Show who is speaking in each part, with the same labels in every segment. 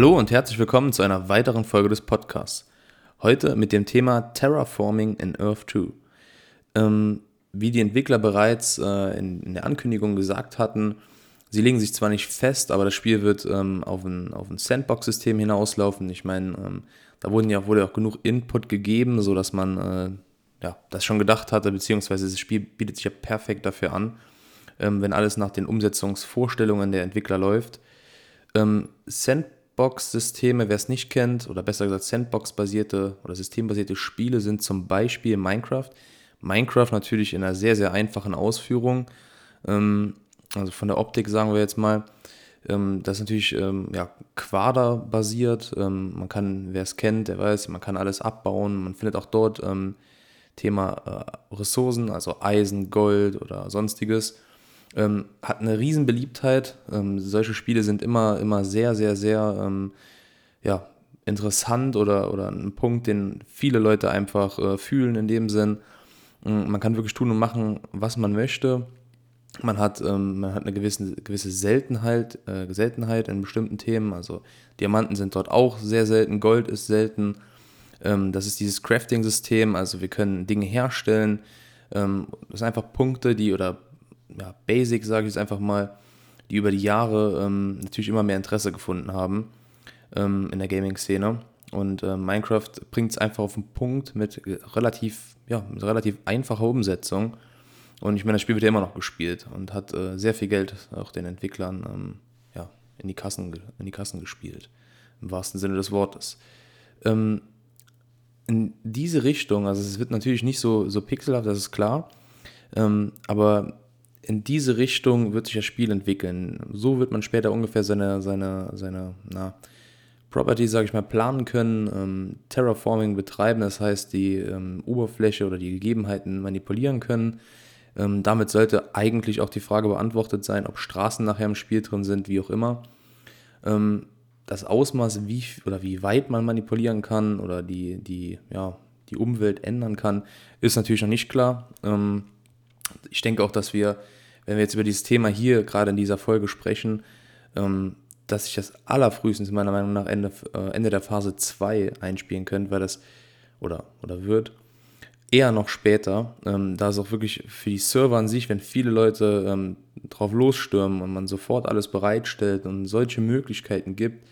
Speaker 1: Hallo und herzlich willkommen zu einer weiteren Folge des Podcasts. Heute mit dem Thema Terraforming in Earth 2. Ähm, wie die Entwickler bereits äh, in, in, der Ankündigung gesagt hatten, sie legen sich zwar nicht fest, aber das Spiel wird ähm, auf ein, auf ein Sandbox-System hinauslaufen. Ich meine, ähm, da wurden ja, wurde ja auch genug Input gegeben, sodass man äh, ja, das schon gedacht hatte, beziehungsweise das Spiel bietet sich ja perfekt dafür an, ähm, wenn alles nach den Umsetzungsvorstellungen der Entwickler läuft. Ähm, Sandbox-Systeme, wer es nicht kennt, oder besser gesagt Sandbox-basierte oder systembasierte Spiele sind zum Beispiel Minecraft. Minecraft natürlich in einer sehr, sehr einfachen Ausführung. Ähm, also von der Optik sagen wir jetzt mal. Ähm, das ist natürlich ähm, ja, quaderbasiert. Ähm, man kann, wer es kennt, der weiß, man kann alles abbauen. Man findet auch dort ähm, Thema äh, Ressourcen, also Eisen, Gold oder sonstiges. Ähm, hat eine riesen Beliebtheit. Ähm, solche Spiele sind immer, immer sehr, sehr, sehr ähm, ja, interessant oder, oder ein Punkt, den viele Leute einfach äh, fühlen in dem Sinn. Ähm, man kann wirklich tun und machen, was man möchte. Man hat, ähm, man hat eine gewisse, gewisse Seltenheit, äh, Seltenheit in bestimmten Themen. Also Diamanten sind dort auch sehr selten, Gold ist selten. Ähm, das ist dieses Crafting-System, also wir können Dinge herstellen. Ähm, das sind einfach Punkte, die oder ja, Basic, sage ich es einfach mal, die über die Jahre ähm, natürlich immer mehr Interesse gefunden haben ähm, in der Gaming-Szene. Und äh, Minecraft bringt es einfach auf den Punkt mit relativ, ja, mit relativ einfacher Umsetzung. Und ich meine, das Spiel wird ja immer noch gespielt und hat äh, sehr viel Geld auch den Entwicklern ähm, ja, in, die Kassen, in die Kassen gespielt. Im wahrsten Sinne des Wortes. Ähm, in diese Richtung, also es wird natürlich nicht so, so pixelhaft, das ist klar, ähm, aber in diese Richtung wird sich das Spiel entwickeln. So wird man später ungefähr seine, seine, seine na, Property, sage ich mal, planen können, ähm, Terraforming betreiben, das heißt die ähm, Oberfläche oder die Gegebenheiten manipulieren können. Ähm, damit sollte eigentlich auch die Frage beantwortet sein, ob Straßen nachher im Spiel drin sind, wie auch immer. Ähm, das Ausmaß, wie oder wie weit man manipulieren kann oder die, die, ja, die Umwelt ändern kann, ist natürlich noch nicht klar. Ich denke auch, dass wir, wenn wir jetzt über dieses Thema hier gerade in dieser Folge sprechen, ähm, dass sich das allerfrühestens meiner Meinung nach Ende, äh, Ende der Phase 2 einspielen könnte, weil das oder, oder wird eher noch später, ähm, da es auch wirklich für die Server an sich, wenn viele Leute ähm, drauf losstürmen und man sofort alles bereitstellt und solche Möglichkeiten gibt,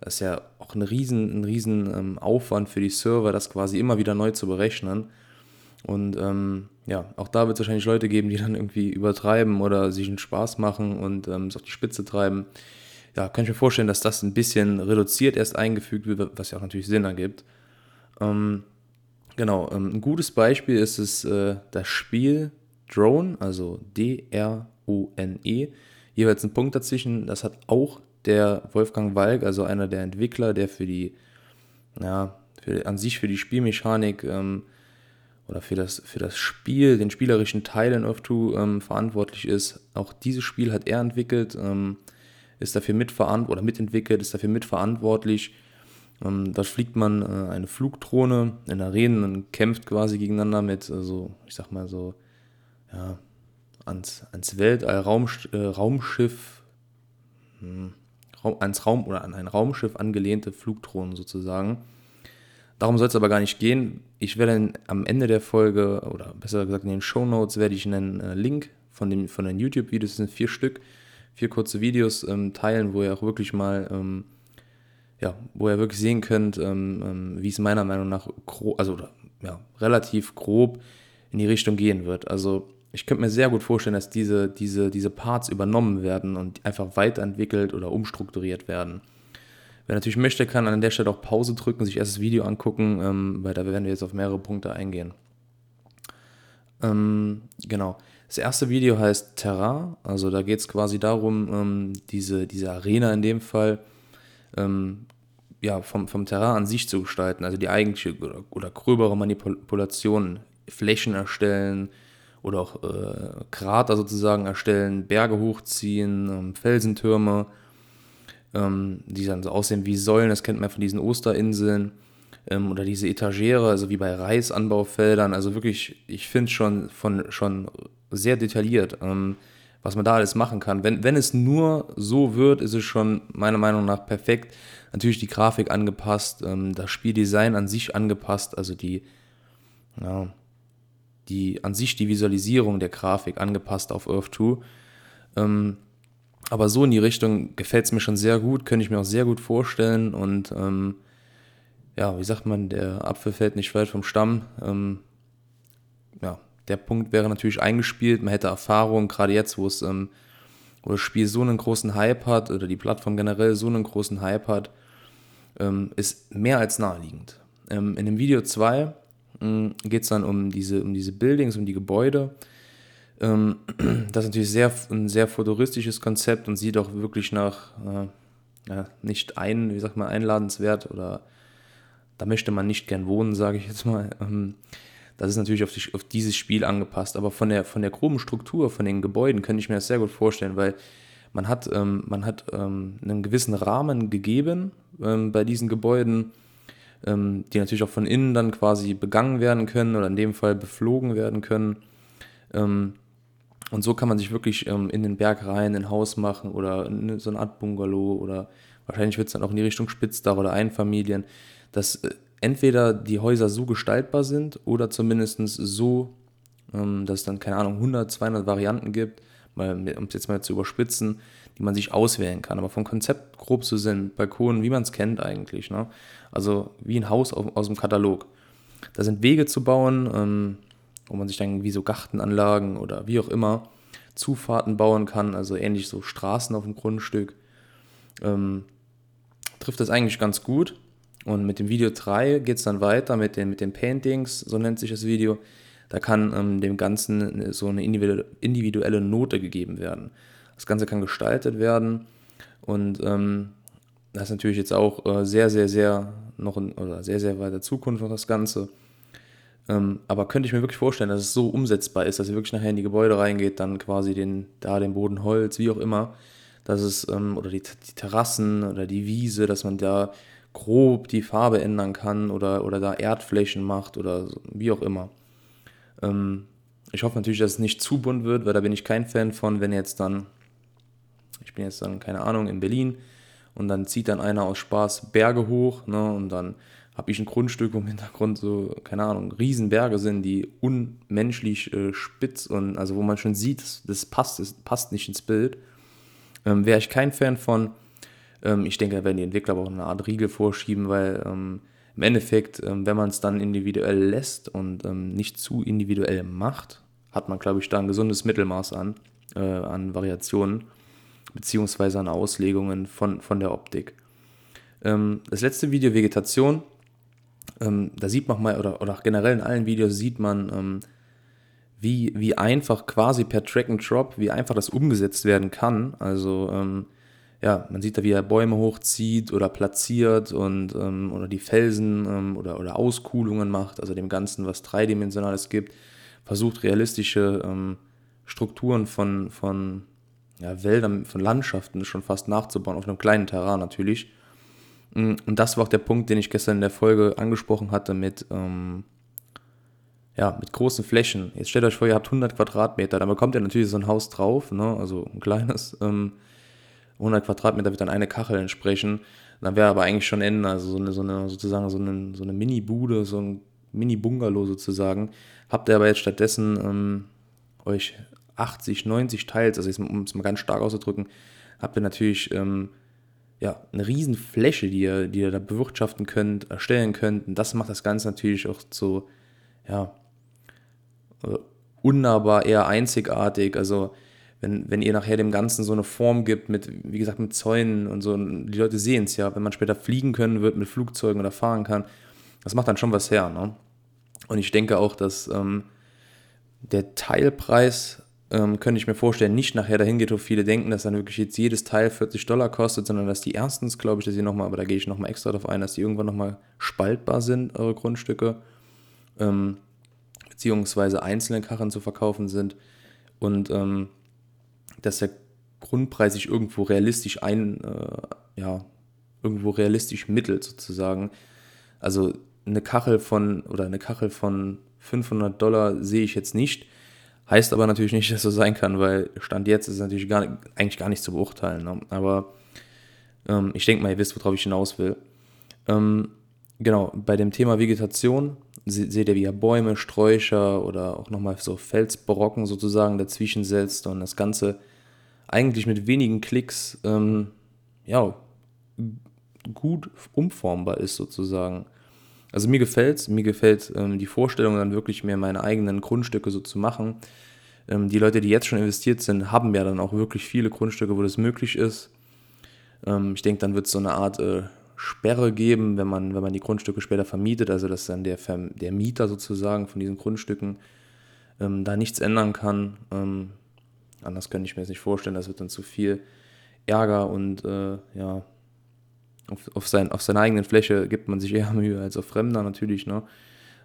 Speaker 1: das ist ja auch ein riesen, ein riesen ähm, Aufwand für die Server, das quasi immer wieder neu zu berechnen. Und ähm, ja, auch da wird es wahrscheinlich Leute geben, die dann irgendwie übertreiben oder sich einen Spaß machen und ähm, es auf die Spitze treiben. Ja, kann ich mir vorstellen, dass das ein bisschen reduziert erst eingefügt wird, was ja auch natürlich Sinn ergibt. Ähm, genau, ähm, ein gutes Beispiel ist es äh, das Spiel Drone, also D-R-O-N-E. Jeweils ein Punkt dazwischen. Das hat auch der Wolfgang Walk, also einer der Entwickler, der für die, ja, für, an sich für die Spielmechanik ähm, oder für das, für das Spiel, den spielerischen Teil in Earth 2 ähm, verantwortlich ist. Auch dieses Spiel hat er entwickelt, ähm, ist dafür mitverantwortlich oder mitentwickelt, ist dafür mitverantwortlich. Ähm, da fliegt man äh, eine Flugdrohne in Arenen und kämpft quasi gegeneinander mit, äh, so, ich sag mal so, ja, ans, ans Weltall, Raum, äh, Raumschiff, hm, ans Raum oder an ein Raumschiff angelehnte Flugdrohnen sozusagen. Darum soll es aber gar nicht gehen. Ich werde am Ende der Folge, oder besser gesagt in den Show Notes, werde ich einen äh, Link von den, von den YouTube-Videos, das sind vier Stück, vier kurze Videos ähm, teilen, wo ihr auch wirklich mal, ähm, ja, wo ihr wirklich sehen könnt, ähm, ähm wie es meiner Meinung nach, also ja, relativ grob in die Richtung gehen wird. Also ich könnte mir sehr gut vorstellen, dass diese, diese, diese Parts übernommen werden und einfach weiterentwickelt oder umstrukturiert werden. Wer natürlich möchte, kann an der Stelle auch Pause drücken, sich erst das Video angucken, ähm, weil da werden wir jetzt auf mehrere Punkte eingehen. Ähm, genau. Das erste Video heißt Terra, also da geht es quasi darum, ähm, diese, diese Arena in dem Fall ähm, ja, vom, vom Terrain an sich zu gestalten, also die eigentliche oder, oder gröbere Manipulation, Flächen erstellen, oder auch äh, Krater sozusagen erstellen, Berge hochziehen, ähm, Felsentürme, ähm, die dann so aussehen wie Säulen, das kennt man von diesen Osterinseln ähm, oder diese Etagere, also wie bei Reisanbaufeldern, also wirklich, ich finde schon von schon sehr detailliert, ähm, was man da alles machen kann. Wenn, wenn es nur so wird, ist es schon meiner Meinung nach perfekt. Natürlich die Grafik angepasst, ähm, das Spieldesign an sich angepasst, also die, ja, die an sich die Visualisierung der Grafik angepasst auf Earth 2. Ähm, aber so in die Richtung gefällt es mir schon sehr gut, könnte ich mir auch sehr gut vorstellen. Und ähm, ja, wie sagt man, der Apfel fällt nicht weit vom Stamm. Ähm, ja, der Punkt wäre natürlich eingespielt. Man hätte Erfahrung, gerade jetzt, wo es ähm, wo das Spiel so einen großen Hype hat oder die Plattform generell so einen großen Hype hat, ähm, ist mehr als naheliegend. Ähm, in dem Video 2 geht es dann um diese, um diese Buildings, um die Gebäude. Ähm, das ist natürlich sehr, ein sehr futuristisches Konzept und sieht auch wirklich nach äh, ja, nicht ein, wie sagt man, einladenswert oder da möchte man nicht gern wohnen, sage ich jetzt mal. Ähm, das ist natürlich auf, die, auf, dieses Spiel angepasst, aber von der, von der groben Struktur, von den Gebäuden könnte ich mir das sehr gut vorstellen, weil man hat, ähm, man hat ähm, einen gewissen Rahmen gegeben ähm, bei diesen Gebäuden, ähm, die natürlich auch von innen dann quasi begangen werden können oder in dem Fall beflogen werden können. Ähm, und so kann man sich wirklich ähm, in den Berg rein ein Haus machen oder so eine Art Bungalow oder wahrscheinlich wird es dann auch in die Richtung Spitzdach oder Einfamilien, dass äh, entweder die Häuser so gestaltbar sind oder zumindest so, ähm, dass es dann, keine Ahnung, 100, 200 Varianten gibt, um es jetzt mal zu überspitzen, die man sich auswählen kann. Aber vom Konzept grob zu sind, Balkonen, wie man es kennt eigentlich. Ne? Also wie ein Haus aus, aus dem Katalog. Da sind Wege zu bauen, ähm, wo man sich dann wie so Gartenanlagen oder wie auch immer Zufahrten bauen kann, also ähnlich so Straßen auf dem Grundstück, ähm, trifft das eigentlich ganz gut. Und mit dem Video 3 geht es dann weiter mit den, mit den Paintings, so nennt sich das Video. Da kann ähm, dem Ganzen so eine individuelle Note gegeben werden. Das Ganze kann gestaltet werden und ähm, das ist natürlich jetzt auch äh, sehr, sehr, sehr noch in, oder sehr, sehr weiter Zukunft noch das Ganze. Ähm, aber könnte ich mir wirklich vorstellen, dass es so umsetzbar ist, dass ihr wirklich nachher in die Gebäude reingeht, dann quasi den, da den Boden Holz, wie auch immer, dass es, ähm, oder die, die Terrassen oder die Wiese, dass man da grob die Farbe ändern kann oder, oder da Erdflächen macht oder so, wie auch immer. Ähm, ich hoffe natürlich, dass es nicht zu bunt wird, weil da bin ich kein Fan von, wenn jetzt dann, ich bin jetzt dann, keine Ahnung, in Berlin und dann zieht dann einer aus Spaß Berge hoch ne, und dann habe ich ein Grundstück, wo im Hintergrund so, keine Ahnung, Riesenberge sind, die unmenschlich äh, spitz und also wo man schon sieht, das, das passt, das passt nicht ins Bild. Ähm, Wäre ich kein Fan von. Ähm, ich denke, da werden die Entwickler aber auch eine Art Riegel vorschieben, weil ähm, im Endeffekt, ähm, wenn man es dann individuell lässt und ähm, nicht zu individuell macht, hat man, glaube ich, da ein gesundes Mittelmaß an, äh, an Variationen beziehungsweise an Auslegungen von, von der Optik. Ähm, das letzte Video, Vegetation, ähm, da sieht man mal, oder, oder generell in allen Videos sieht man, ähm, wie, wie einfach quasi per Track and Drop, wie einfach das umgesetzt werden kann. Also, ähm, ja, man sieht da, wie er Bäume hochzieht oder platziert und ähm, oder die Felsen ähm, oder, oder Auskuhlungen macht, also dem Ganzen, was Dreidimensionales gibt, versucht realistische ähm, Strukturen von, von ja, Wäldern, von Landschaften schon fast nachzubauen, auf einem kleinen Terrain natürlich. Mm, und das war auch der Punkt, den ich gestern in der Folge angesprochen hatte mit, ähm, ja, mit großen Flächen. Jetzt stellt euch vor, ihr habt 100 Quadratmeter, dann bekommt ihr natürlich so ein Haus drauf, ne? also ein kleines. Ähm, 100 Quadratmeter wird dann eine Kachel entsprechen. Dann wäre aber eigentlich schon Ende, also so eine, so eine sozusagen so eine, so eine Mini-Bude, so ein Mini-Bungalow sozusagen. Habt ihr aber jetzt stattdessen ähm, euch 80, 90 Teils, also um es mal ganz stark auszudrücken, habt ihr natürlich ähm, ja, eine riesen Fläche, die ihr, die ihr da bewirtschaften könnt, erstellen könnt. Und das macht das Ganze natürlich auch so, ja, äh, unnahbar, eher einzigartig. Also wenn, wenn ihr nachher dem Ganzen so eine Form gibt mit, wie gesagt, mit Zäunen und so, die Leute sehen es ja, wenn man später fliegen können wird mit Flugzeugen oder fahren kann, das macht dann schon was her. Ne? Und ich denke auch, dass ähm, der Teilpreis ähm, könnte ich mir vorstellen, nicht nachher dahin geht, wo viele denken, dass dann wirklich jetzt jedes Teil 40 Dollar kostet, sondern dass die erstens, glaube ich, dass sie nochmal, aber da gehe ich nochmal extra darauf ein, dass die irgendwann nochmal spaltbar sind, eure Grundstücke, ähm, beziehungsweise einzelne Karren zu verkaufen sind und ähm, dass der Grundpreis sich irgendwo realistisch ein, äh, ja, irgendwo realistisch mittelt sozusagen. Also eine Kachel von, oder eine Kachel von 500 Dollar sehe ich jetzt nicht, Heißt aber natürlich nicht, dass so sein kann, weil Stand jetzt ist natürlich gar, eigentlich gar nicht zu beurteilen. Ne? Aber ähm, ich denke mal, ihr wisst, worauf ich hinaus will. Ähm, genau, bei dem Thema Vegetation seht ihr, wie er Bäume, Sträucher oder auch nochmal so Felsbrocken sozusagen dazwischen setzt und das Ganze eigentlich mit wenigen Klicks ähm, ja, gut umformbar ist sozusagen. Also mir gefällt es, mir gefällt ähm, die Vorstellung dann wirklich mehr meine eigenen Grundstücke so zu machen. Ähm, die Leute, die jetzt schon investiert sind, haben ja dann auch wirklich viele Grundstücke, wo das möglich ist. Ähm, ich denke, dann wird es so eine Art äh, Sperre geben, wenn man, wenn man die Grundstücke später vermietet, also dass dann der, der Mieter sozusagen von diesen Grundstücken ähm, da nichts ändern kann. Ähm, anders könnte ich mir das nicht vorstellen, das wird dann zu viel Ärger und äh, ja, auf, auf, sein, auf seiner eigenen Fläche gibt man sich eher Mühe als auf Fremder natürlich. Ne?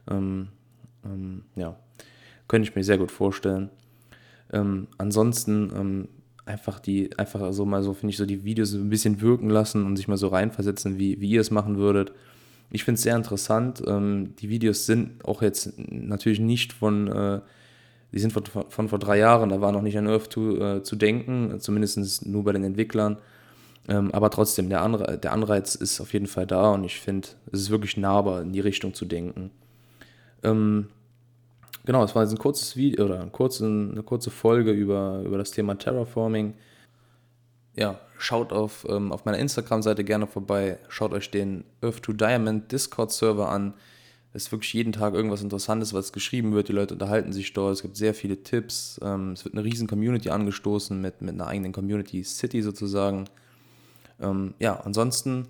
Speaker 1: Ähm, ähm, ja, könnte ich mir sehr gut vorstellen. Ähm, ansonsten ähm, einfach die, einfach so mal so, finde ich, so die Videos ein bisschen wirken lassen und sich mal so reinversetzen, wie, wie ihr es machen würdet. Ich finde es sehr interessant. Ähm, die Videos sind auch jetzt natürlich nicht von, äh, die sind von, von, vor drei Jahren, da war noch nicht an Earth to, äh, zu denken, zumindest nur bei den Entwicklern. Ähm, aber trotzdem, der, Anre der Anreiz ist auf jeden Fall da und ich finde, es ist wirklich nahbar, in die Richtung zu denken. Ähm, genau, es war jetzt ein kurzes Video oder ein kurzen, eine kurze Folge über, über das Thema Terraforming. Ja, schaut auf, ähm, auf meiner Instagram-Seite gerne vorbei, schaut euch den Earth to Diamond Discord-Server an. Es ist wirklich jeden Tag irgendwas Interessantes, was geschrieben wird. Die Leute unterhalten sich dort. Es gibt sehr viele Tipps. Ähm, es wird eine riesen Community angestoßen mit, mit einer eigenen Community City sozusagen. Ähm, ja, ansonsten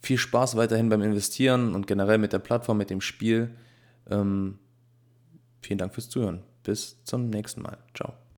Speaker 1: viel Spaß weiterhin beim Investieren und generell mit der Plattform, mit dem Spiel. Ähm, vielen Dank fürs Zuhören. Bis zum nächsten Mal. Ciao.